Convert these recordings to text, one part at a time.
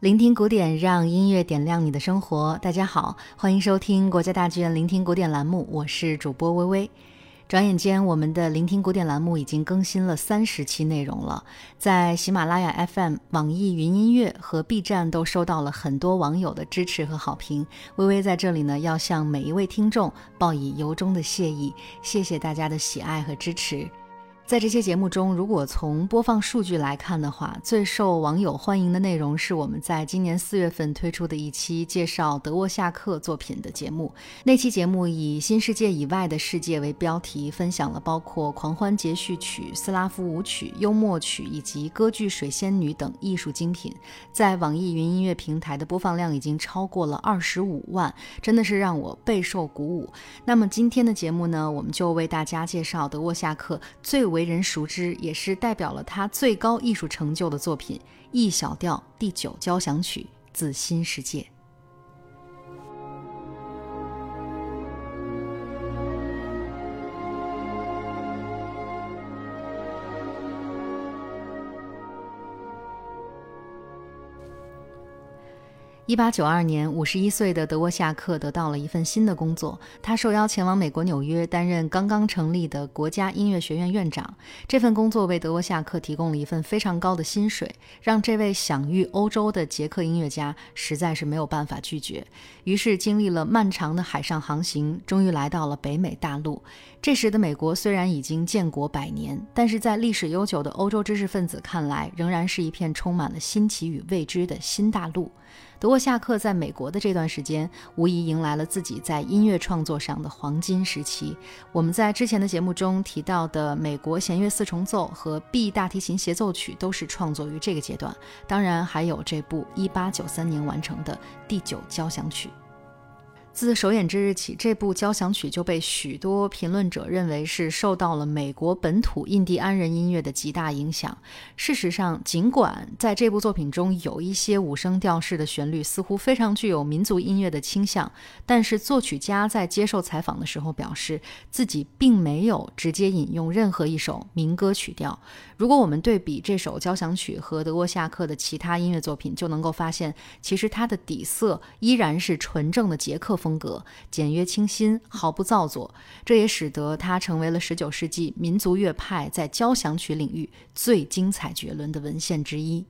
聆听古典，让音乐点亮你的生活。大家好，欢迎收听国家大剧院聆听古典栏目，我是主播微微。转眼间，我们的聆听古典栏目已经更新了三十期内容了，在喜马拉雅 FM、网易云音乐和 B 站都收到了很多网友的支持和好评。微微在这里呢，要向每一位听众报以由衷的谢意，谢谢大家的喜爱和支持。在这些节目中，如果从播放数据来看的话，最受网友欢迎的内容是我们在今年四月份推出的一期介绍德沃夏克作品的节目。那期节目以“新世界以外的世界”为标题，分享了包括狂欢节序曲、斯拉夫舞曲、幽默曲以及歌剧《水仙女》等艺术精品。在网易云音乐平台的播放量已经超过了二十五万，真的是让我备受鼓舞。那么今天的节目呢，我们就为大家介绍德沃夏克最为为人熟知，也是代表了他最高艺术成就的作品《E 小调第九交响曲》自新世界。一八九二年，五十一岁的德沃夏克得到了一份新的工作。他受邀前往美国纽约，担任刚刚成立的国家音乐学院院长。这份工作为德沃夏克提供了一份非常高的薪水，让这位享誉欧洲的捷克音乐家实在是没有办法拒绝。于是，经历了漫长的海上航行，终于来到了北美大陆。这时的美国虽然已经建国百年，但是在历史悠久的欧洲知识分子看来，仍然是一片充满了新奇与未知的新大陆。德沃夏克在美国的这段时间，无疑迎来了自己在音乐创作上的黄金时期。我们在之前的节目中提到的美国弦乐四重奏和 B 大提琴协奏曲，都是创作于这个阶段。当然，还有这部1893年完成的第九交响曲。自首演之日起，这部交响曲就被许多评论者认为是受到了美国本土印第安人音乐的极大影响。事实上，尽管在这部作品中有一些五声调式的旋律似乎非常具有民族音乐的倾向，但是作曲家在接受采访的时候表示，自己并没有直接引用任何一首民歌曲调。如果我们对比这首交响曲和德沃夏克的其他音乐作品，就能够发现，其实它的底色依然是纯正的捷克风风格，简约清新，毫不造作。这也使得它成为了19世纪民族乐派在交响曲领域最精彩绝伦的文献之一。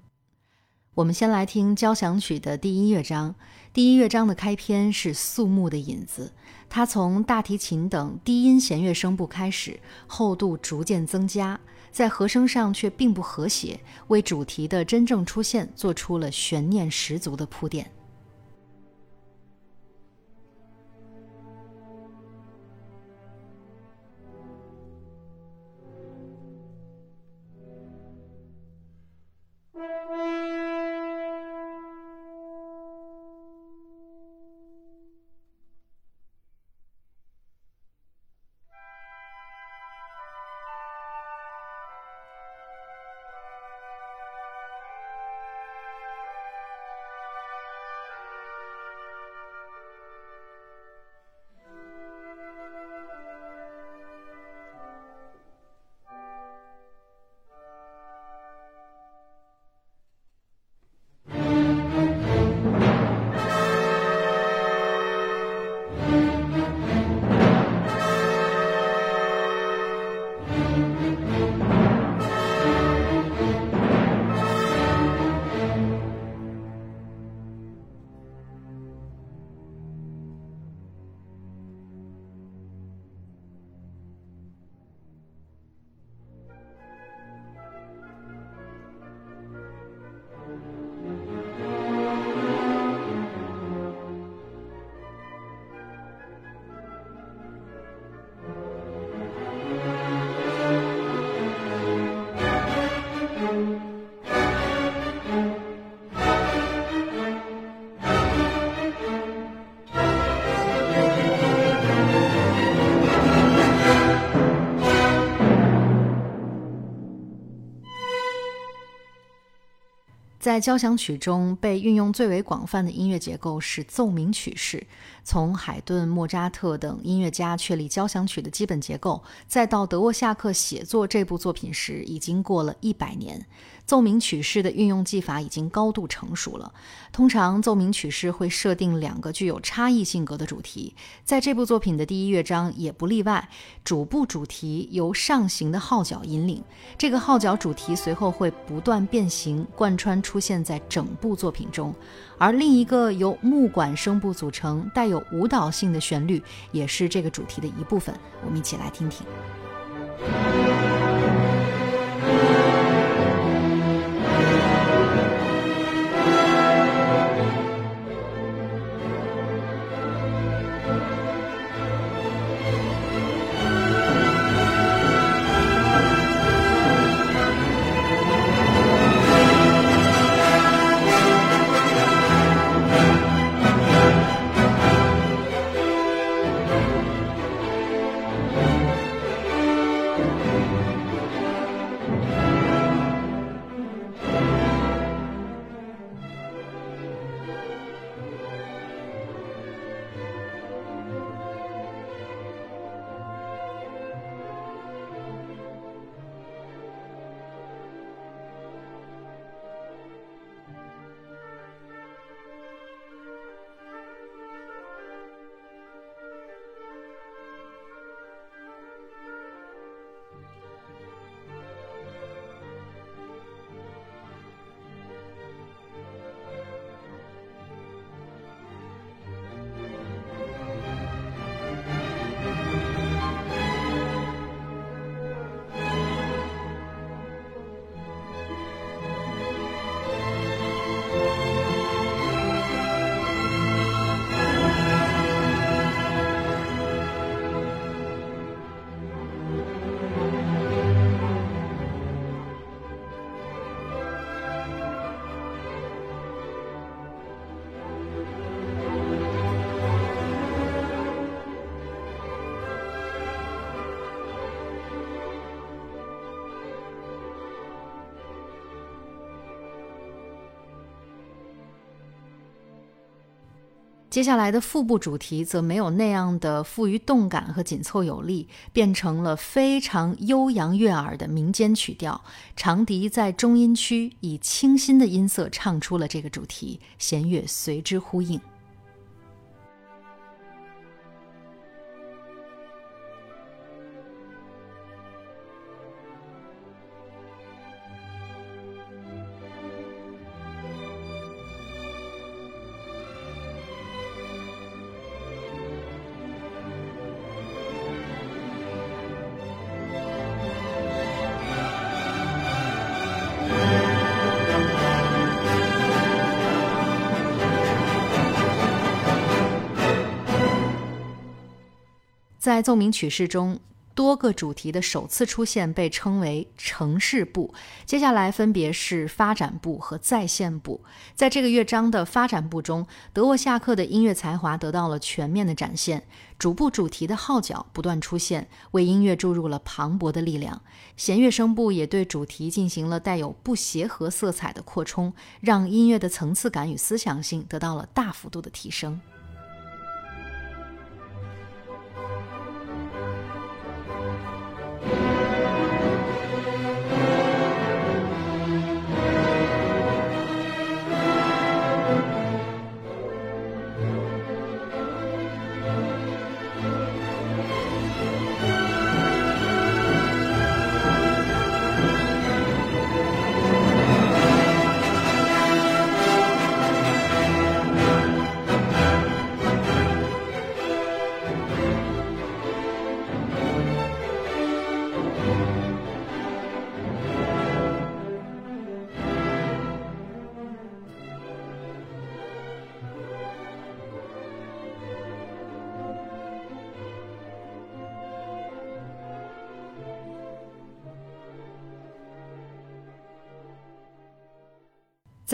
我们先来听交响曲的第一乐章。第一乐章的开篇是肃穆的引子，它从大提琴等低音弦乐声部开始，厚度逐渐增加。在和声上却并不和谐，为主题的真正出现做出了悬念十足的铺垫。在交响曲中被运用最为广泛的音乐结构是奏鸣曲式。从海顿、莫扎特等音乐家确立交响曲的基本结构，再到德沃夏克写作这部作品时，已经过了一百年。奏鸣曲式的运用技法已经高度成熟了。通常奏鸣曲式会设定两个具有差异性格的主题，在这部作品的第一乐章也不例外。主部主题由上行的号角引领，这个号角主题随后会不断变形，贯穿出现在整部作品中。而另一个由木管声部组成、带有舞蹈性的旋律，也是这个主题的一部分。我们一起来听听。接下来的腹部主题则没有那样的富于动感和紧凑有力，变成了非常悠扬悦耳的民间曲调。长笛在中音区以清新的音色唱出了这个主题，弦乐随之呼应。在奏鸣曲式中，多个主题的首次出现被称为城市部。接下来分别是发展部和再现部。在这个乐章的发展部中，德沃夏克的音乐才华得到了全面的展现。主部主题的号角不断出现，为音乐注入了磅礴的力量。弦乐声部也对主题进行了带有不协和色彩的扩充，让音乐的层次感与思想性得到了大幅度的提升。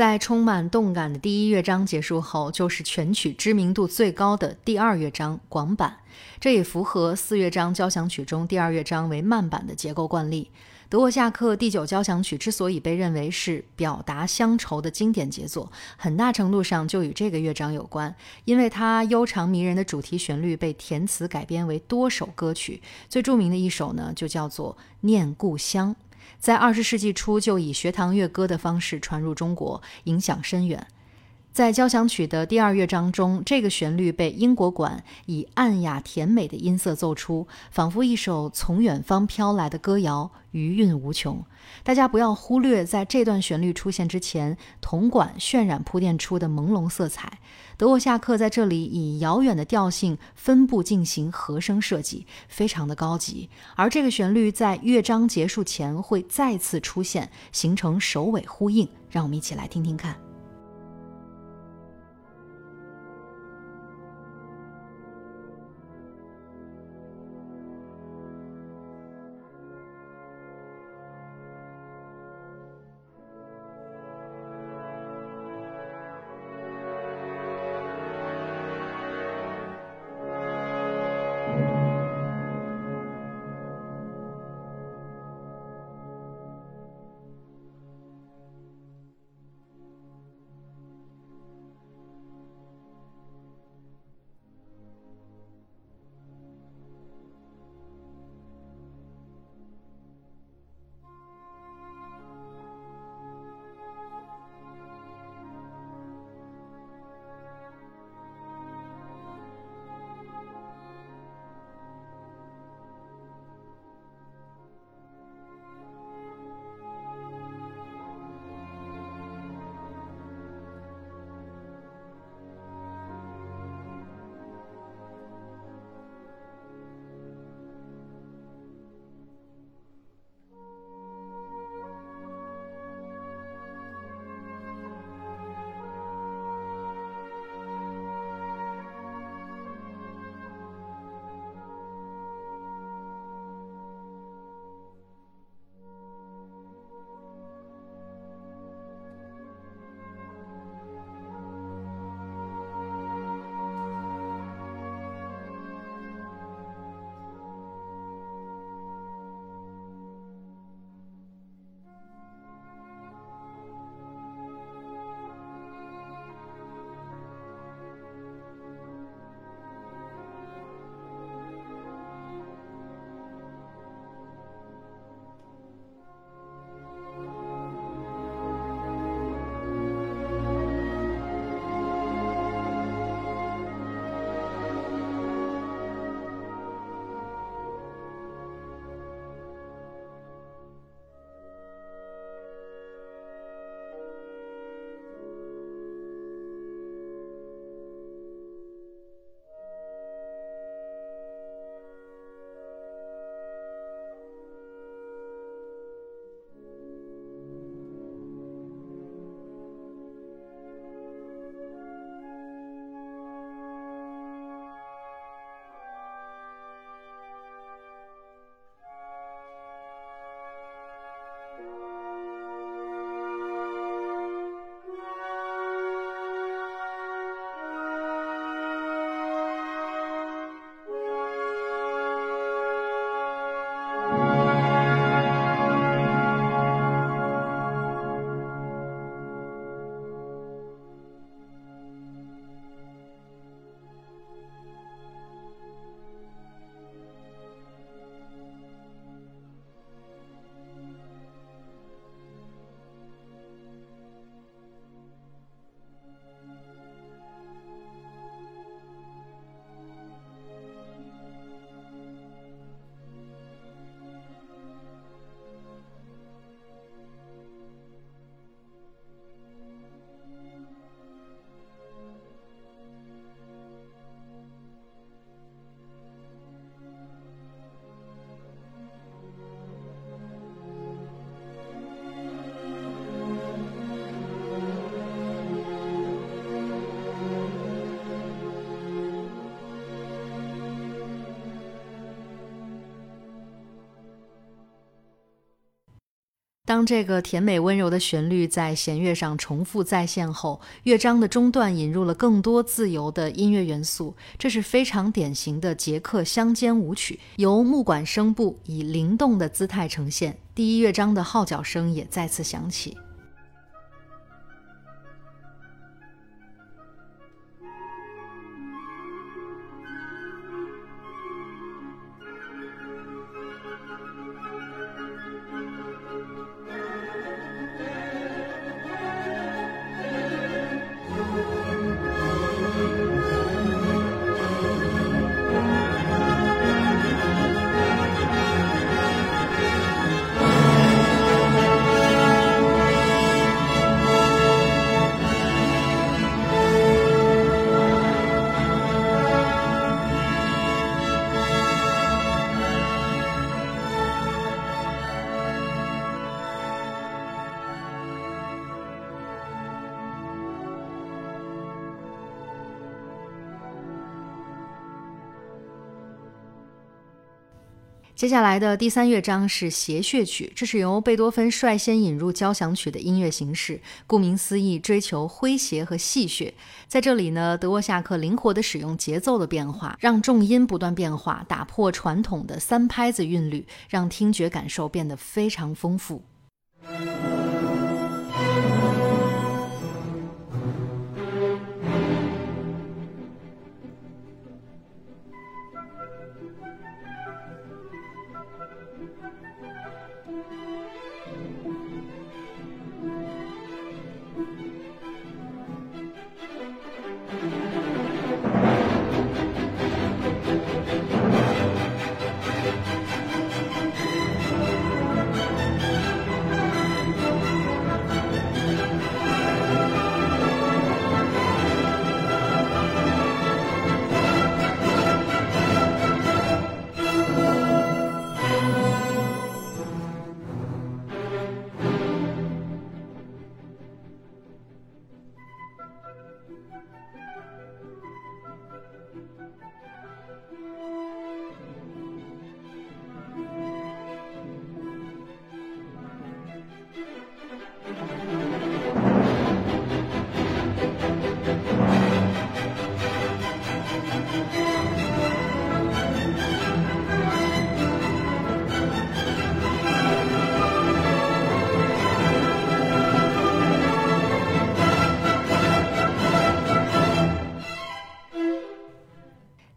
在充满动感的第一乐章结束后，就是全曲知名度最高的第二乐章广板。这也符合四乐章交响曲中第二乐章为慢板的结构惯例。德沃夏克第九交响曲之所以被认为是表达乡愁的经典杰作，很大程度上就与这个乐章有关，因为它悠长迷人的主题旋律被填词改编为多首歌曲，最著名的一首呢就叫做《念故乡》。在二十世纪初就以学堂乐歌的方式传入中国，影响深远。在交响曲的第二乐章中，这个旋律被英国管以暗哑甜美的音色奏出，仿佛一首从远方飘来的歌谣，余韵无穷。大家不要忽略，在这段旋律出现之前，铜管渲染铺垫出的朦胧色彩。德沃夏克在这里以遥远的调性分布进行和声设计，非常的高级。而这个旋律在乐章结束前会再次出现，形成首尾呼应。让我们一起来听听看。当这个甜美温柔的旋律在弦乐上重复再现后，乐章的中段引入了更多自由的音乐元素，这是非常典型的捷克乡间舞曲，由木管声部以灵动的姿态呈现。第一乐章的号角声也再次响起。接下来的第三乐章是谐谑曲，这是由贝多芬率先引入交响曲的音乐形式。顾名思义，追求诙谐和戏谑。在这里呢，德沃夏克灵活地使用节奏的变化，让重音不断变化，打破传统的三拍子韵律，让听觉感受变得非常丰富。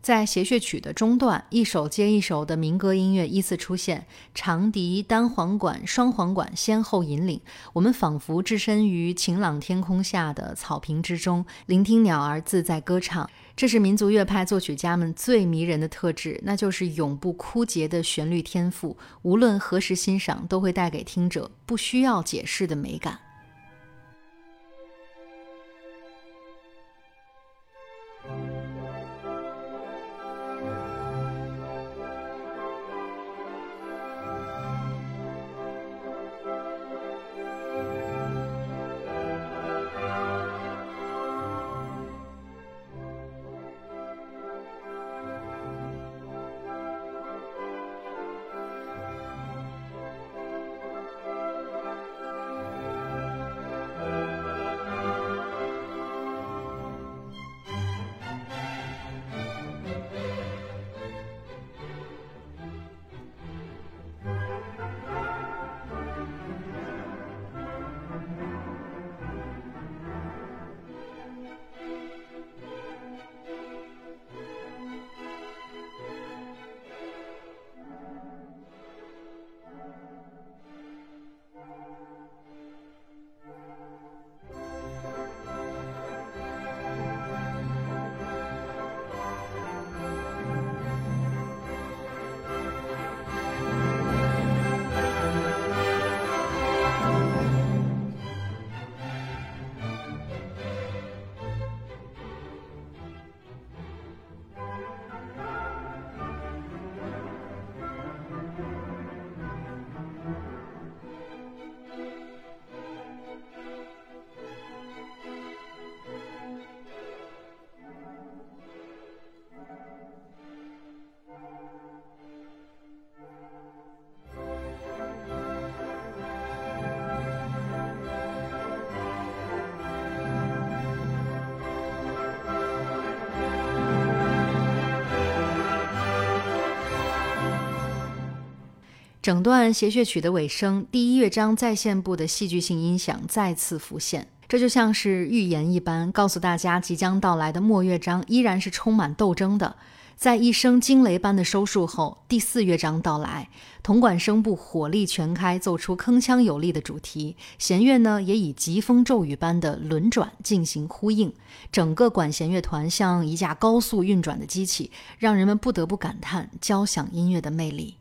在谐谑曲的中段，一首接一首的民歌音乐依次出现，长笛、单簧管、双簧管先后引领，我们仿佛置身于晴朗天空下的草坪之中，聆听鸟儿自在歌唱。这是民族乐派作曲家们最迷人的特质，那就是永不枯竭的旋律天赋，无论何时欣赏，都会带给听者不需要解释的美感。整段谐谑曲的尾声，第一乐章再现部的戏剧性音响再次浮现，这就像是预言一般，告诉大家即将到来的末乐章依然是充满斗争的。在一声惊雷般的收束后，第四乐章到来，铜管声部火力全开，奏出铿锵有力的主题，弦乐呢也以疾风骤雨般的轮转进行呼应，整个管弦乐团像一架高速运转的机器，让人们不得不感叹交响音乐的魅力。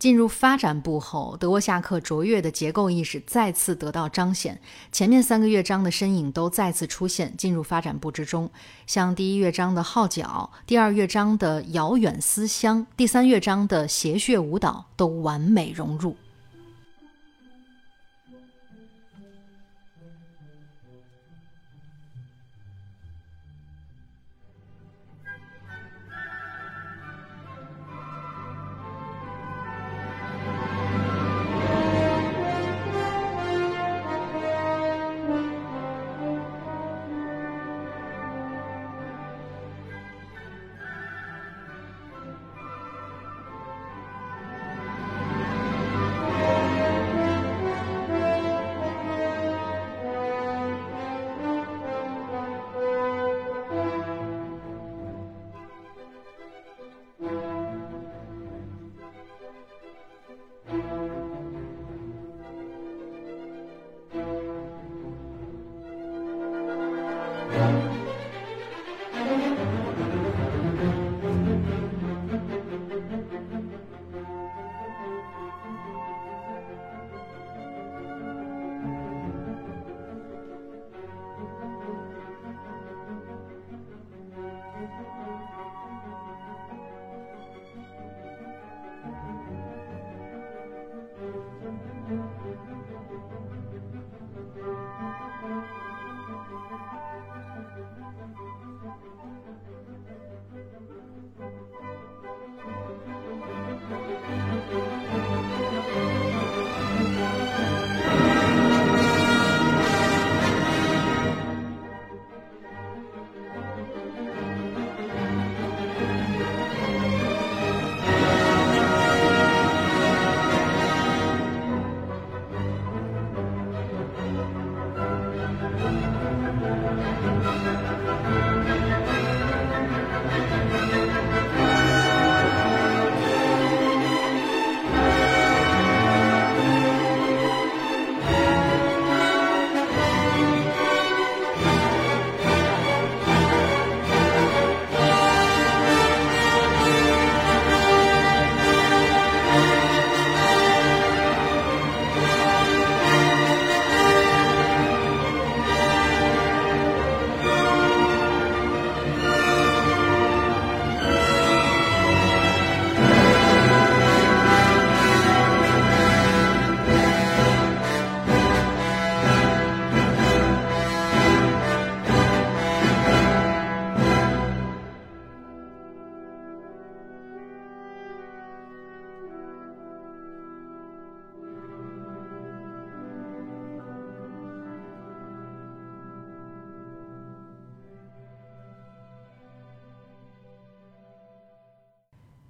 进入发展部后，德沃夏克卓越的结构意识再次得到彰显。前面三个乐章的身影都再次出现，进入发展部之中。像第一乐章的号角，第二乐章的遥远思乡，第三乐章的谐谑舞蹈，都完美融入。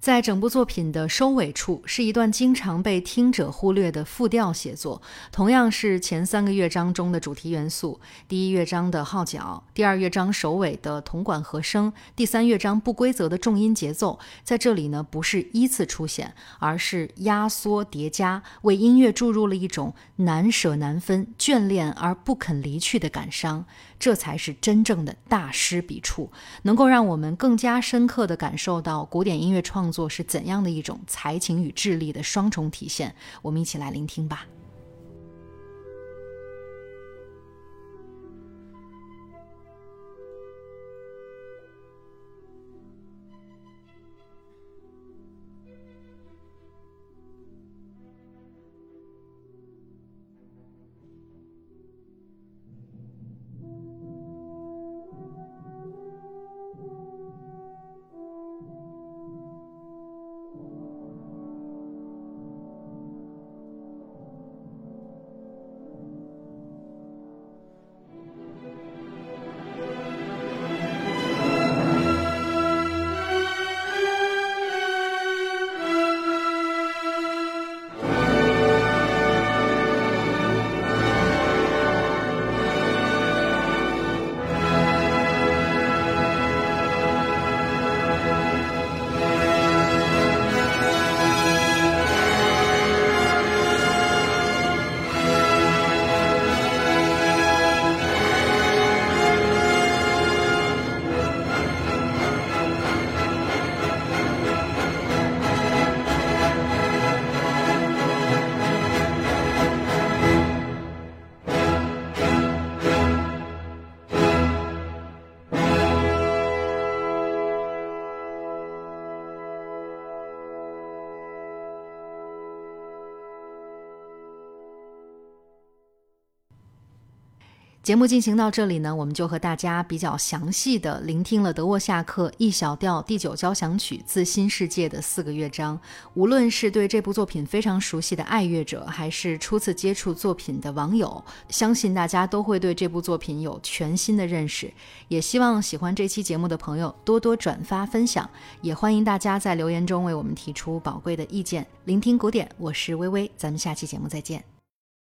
在整部作品的收尾处，是一段经常被听者忽略的复调写作，同样是前三个乐章中的主题元素：第一乐章的号角，第二乐章首尾的铜管和声，第三乐章不规则的重音节奏。在这里呢，不是依次出现，而是压缩叠加，为音乐注入了一种难舍难分、眷恋而不肯离去的感伤。这才是真正的大师笔触，能够让我们更加深刻地感受到古典音乐创作是怎样的一种才情与智力的双重体现。我们一起来聆听吧。节目进行到这里呢，我们就和大家比较详细的聆听了德沃夏克《E 小调第九交响曲自新世界》的四个乐章。无论是对这部作品非常熟悉的爱乐者，还是初次接触作品的网友，相信大家都会对这部作品有全新的认识。也希望喜欢这期节目的朋友多多转发分享，也欢迎大家在留言中为我们提出宝贵的意见。聆听古典，我是微微，咱们下期节目再见。